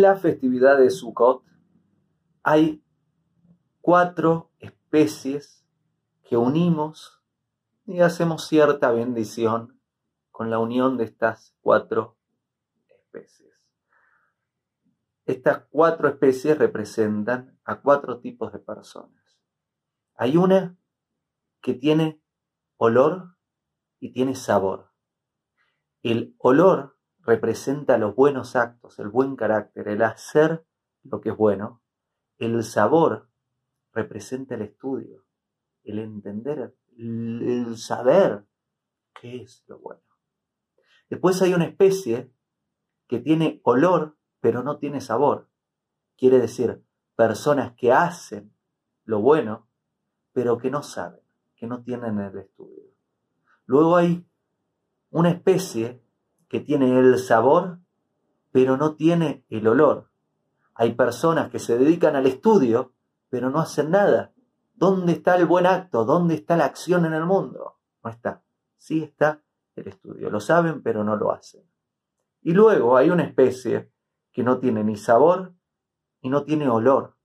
la festividad de Sukkot hay cuatro especies que unimos y hacemos cierta bendición con la unión de estas cuatro especies. Estas cuatro especies representan a cuatro tipos de personas. Hay una que tiene olor y tiene sabor. El olor representa los buenos actos, el buen carácter, el hacer lo que es bueno. El sabor representa el estudio, el entender, el saber qué es lo bueno. Después hay una especie que tiene olor pero no tiene sabor. Quiere decir, personas que hacen lo bueno, pero que no saben, que no tienen el estudio. Luego hay una especie que tiene el sabor, pero no tiene el olor. Hay personas que se dedican al estudio, pero no hacen nada. ¿Dónde está el buen acto? ¿Dónde está la acción en el mundo? No está. Sí está el estudio. Lo saben, pero no lo hacen. Y luego hay una especie que no tiene ni sabor y no tiene olor.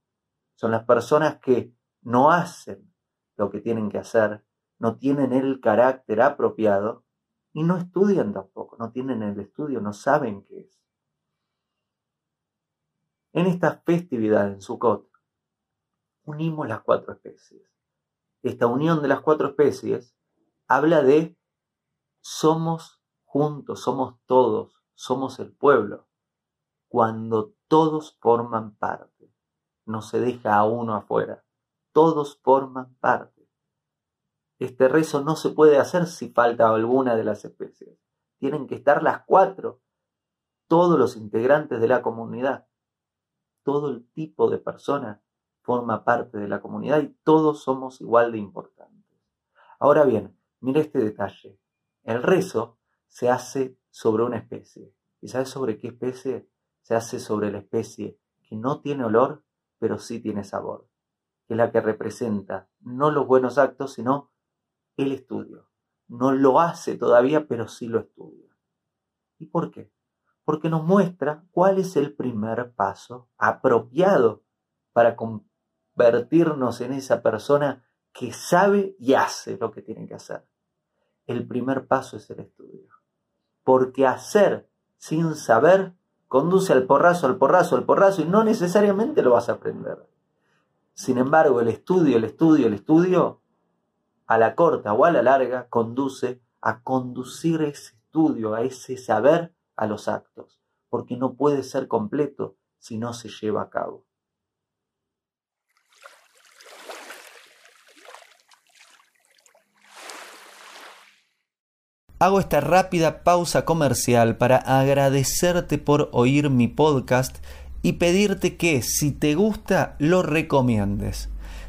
Son las personas que no hacen lo que tienen que hacer, no tienen el carácter apropiado y no estudian tampoco, no tienen el estudio, no saben qué es. En esta festividad en Sukkot unimos las cuatro especies. Esta unión de las cuatro especies habla de somos juntos, somos todos, somos el pueblo cuando todos forman parte. No se deja a uno afuera. Todos forman parte. Este rezo no se puede hacer si falta alguna de las especies. Tienen que estar las cuatro. Todos los integrantes de la comunidad. Todo el tipo de persona forma parte de la comunidad y todos somos igual de importantes. Ahora bien, mire este detalle. El rezo se hace sobre una especie. ¿Y sabes sobre qué especie? se hace sobre la especie que no tiene olor, pero sí tiene sabor, que es la que representa no los buenos actos, sino el estudio. No lo hace todavía, pero sí lo estudia. ¿Y por qué? Porque nos muestra cuál es el primer paso apropiado para convertirnos en esa persona que sabe y hace lo que tiene que hacer. El primer paso es el estudio. Porque hacer sin saber conduce al porrazo, al porrazo, al porrazo y no necesariamente lo vas a aprender. Sin embargo, el estudio, el estudio, el estudio, a la corta o a la larga, conduce a conducir ese estudio, a ese saber a los actos, porque no puede ser completo si no se lleva a cabo. Hago esta rápida pausa comercial para agradecerte por oír mi podcast y pedirte que si te gusta lo recomiendes.